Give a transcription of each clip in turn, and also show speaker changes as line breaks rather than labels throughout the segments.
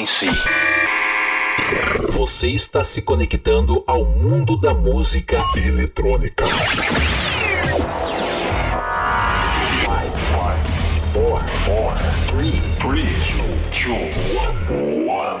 Preparem-se.
Você está se conectando ao mundo da música eletrônica. Five, five, four,
four, three, three, two, two, one, one.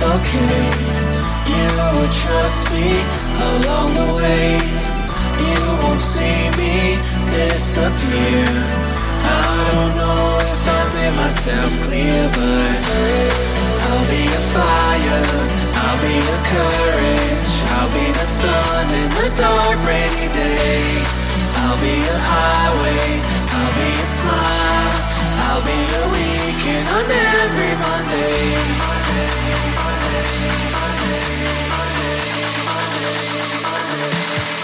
it's
okay. You will trust me along the way. You won't see me disappear. I don't know if I made myself clear, but I'll be a fire, I'll be a courage, I'll be the sun in the dark rainy day. I'll be a highway, I'll be a smile. I'll be a weekend on every Monday. Monday, Monday, Monday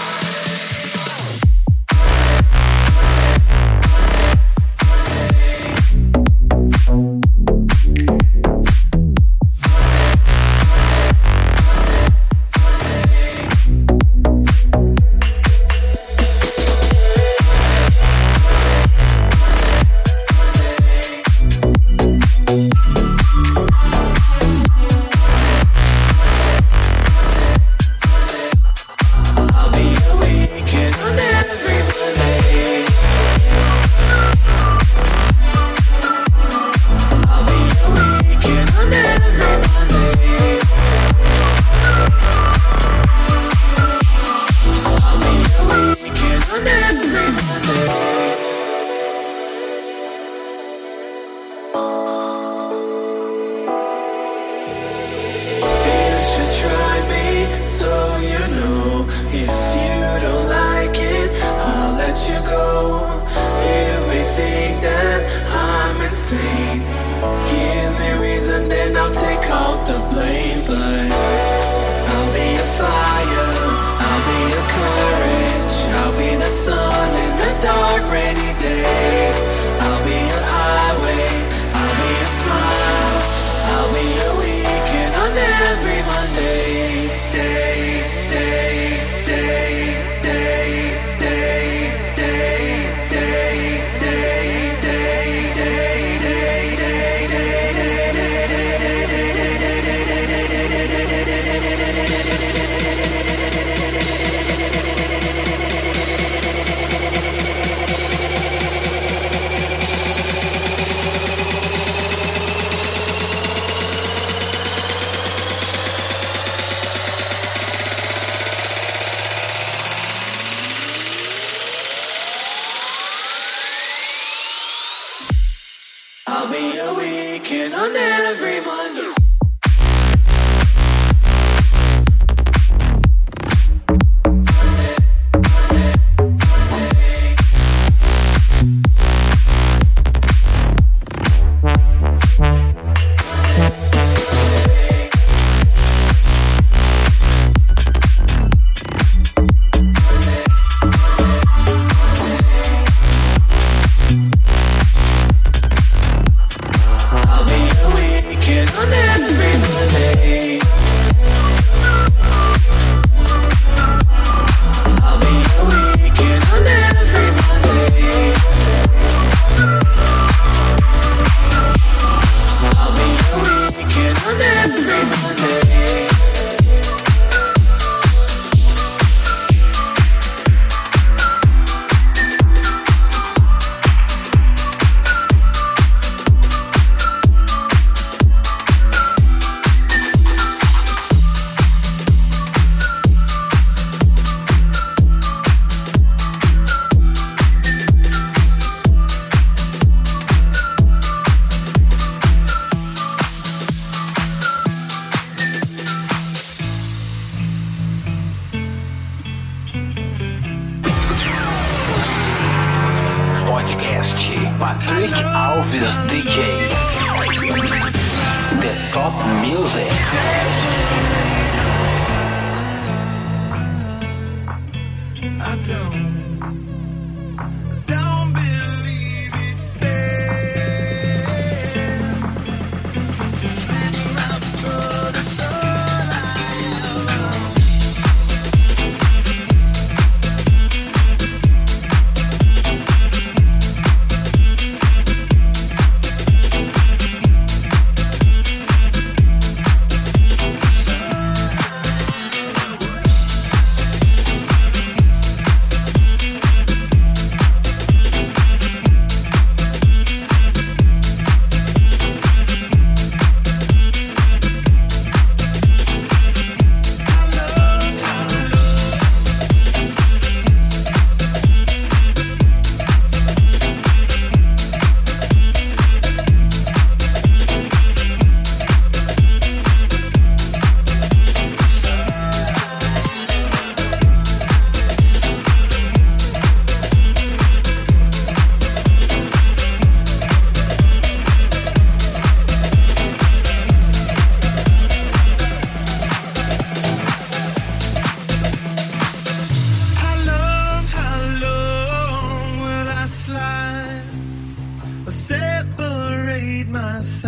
read my sign.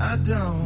I don't.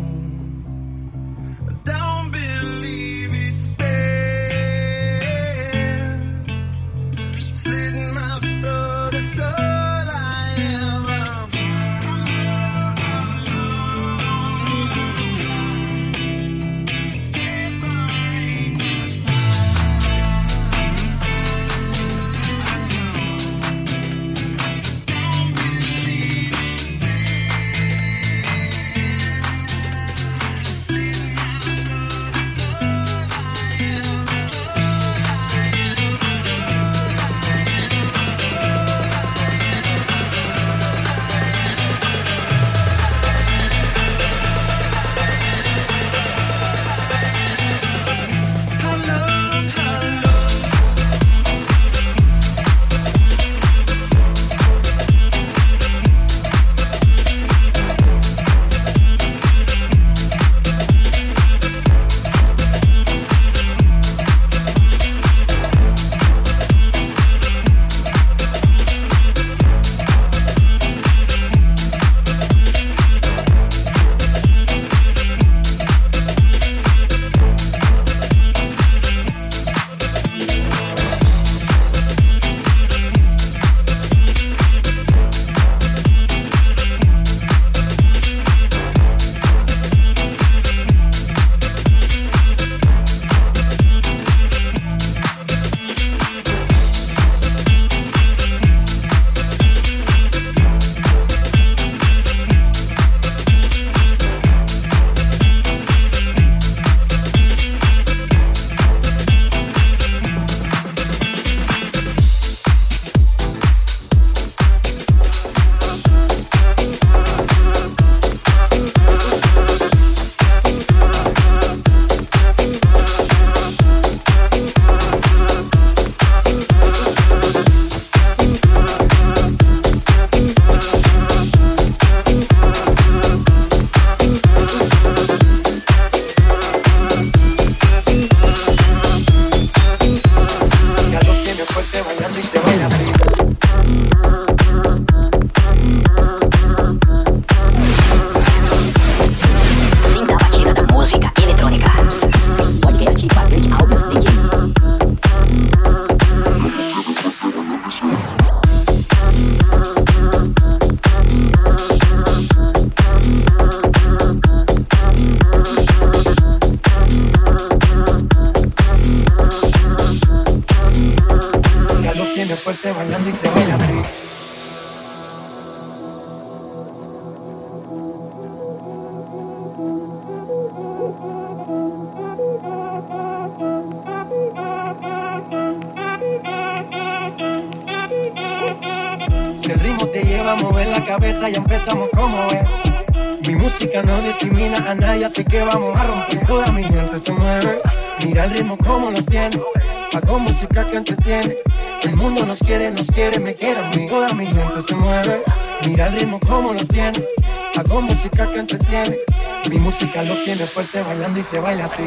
Fuerte bailando y se baila así.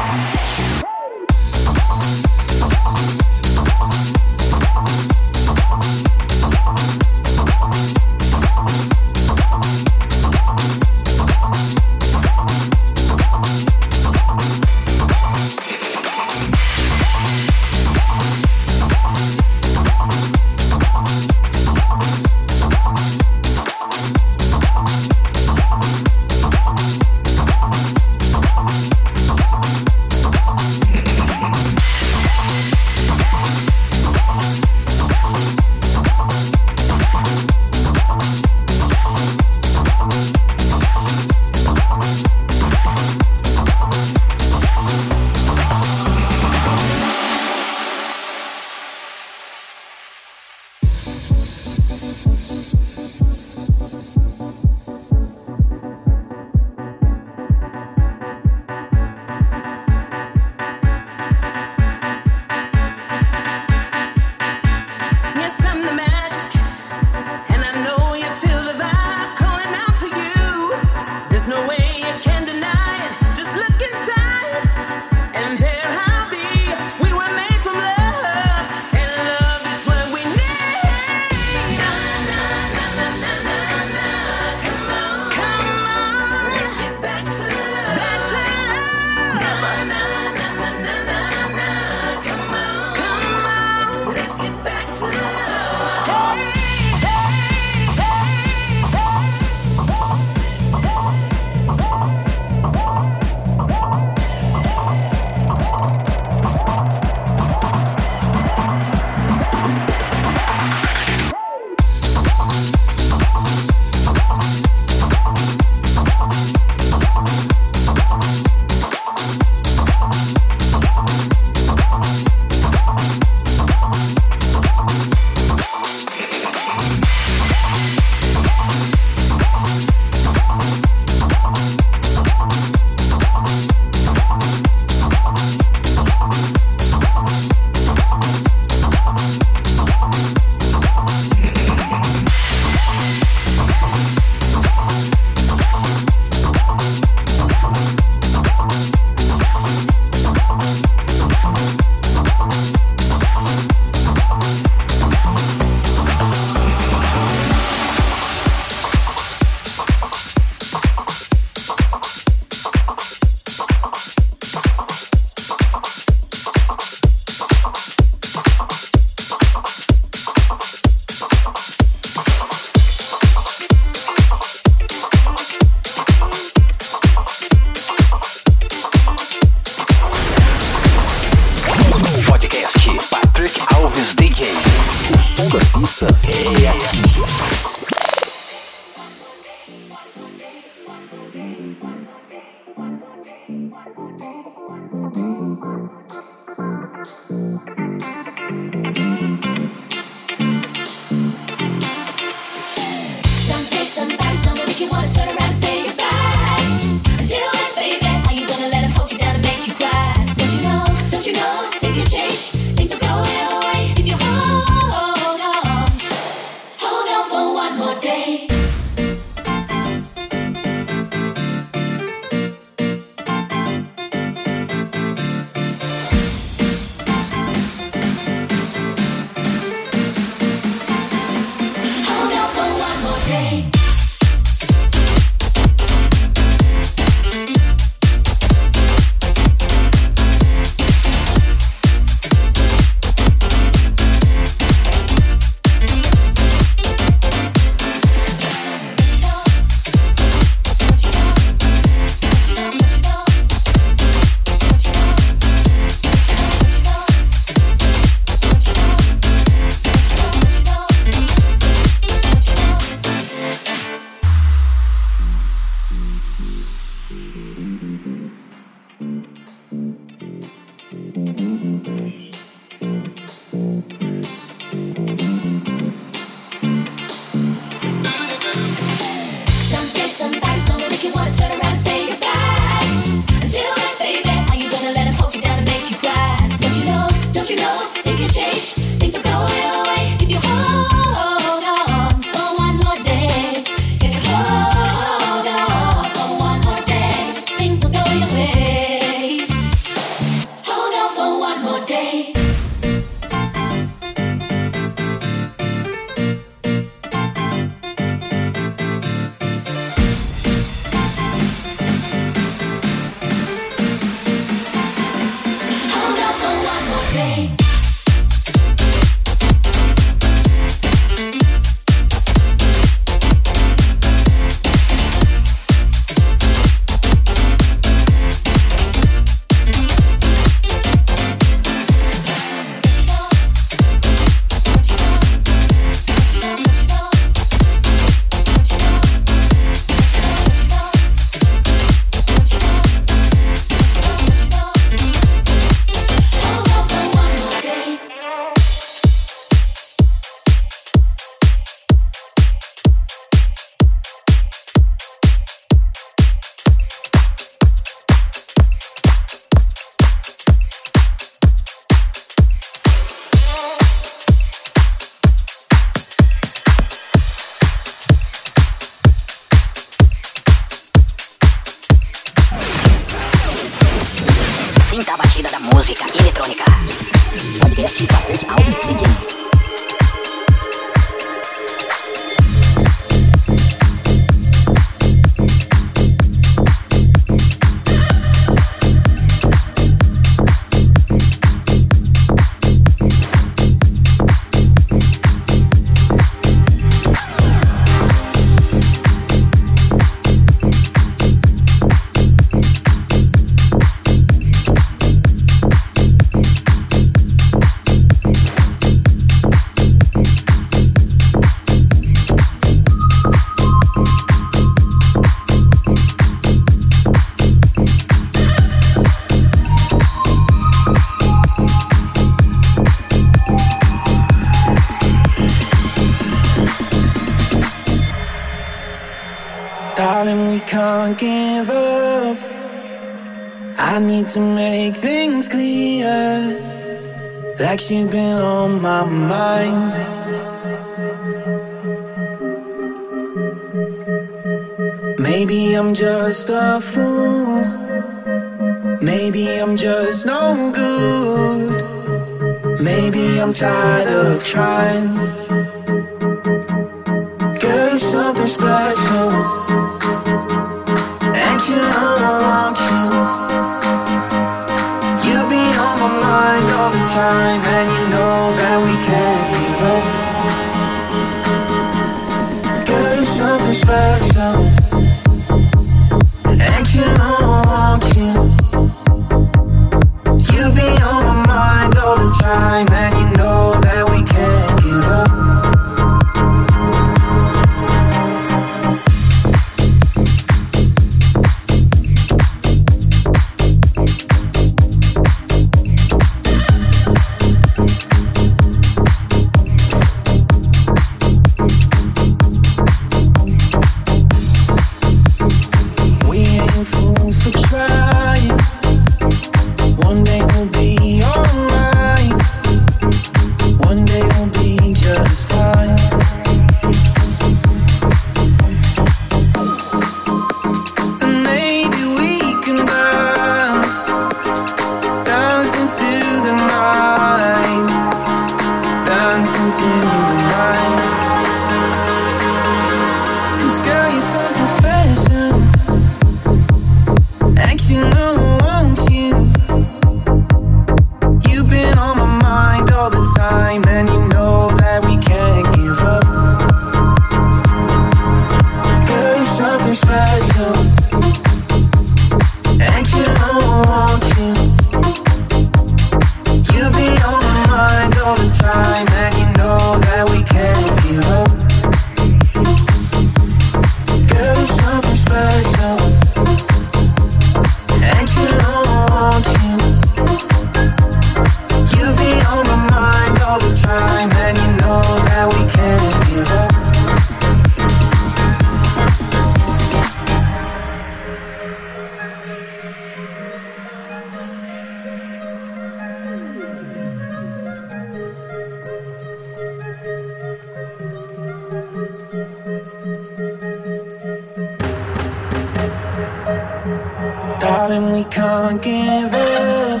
we can't give up.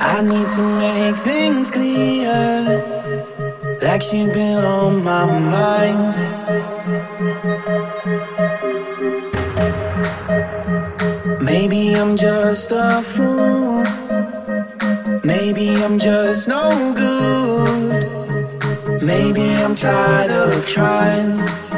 I need to make things clear. Like she's been on my mind. Maybe I'm just a fool. Maybe I'm just no good. Maybe I'm tired of trying.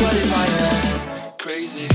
What if I am crazy?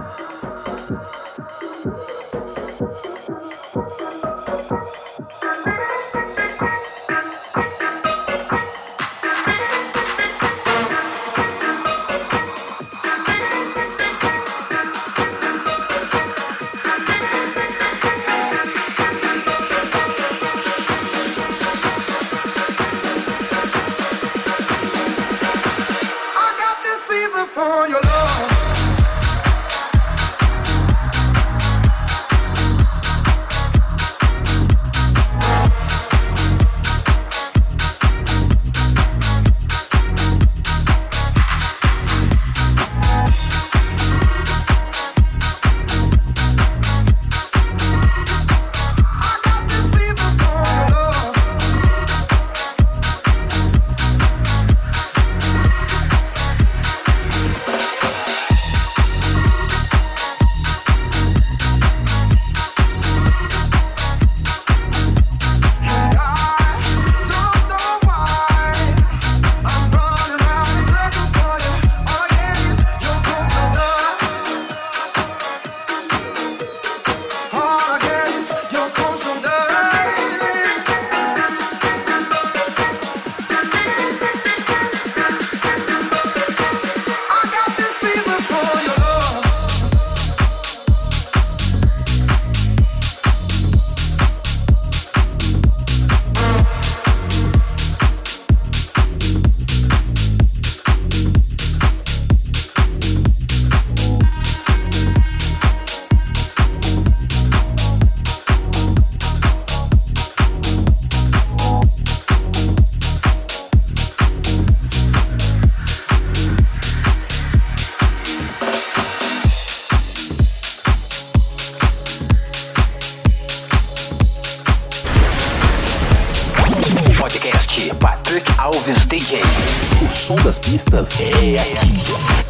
Mm-hmm.
som das pistas
é, é aqui.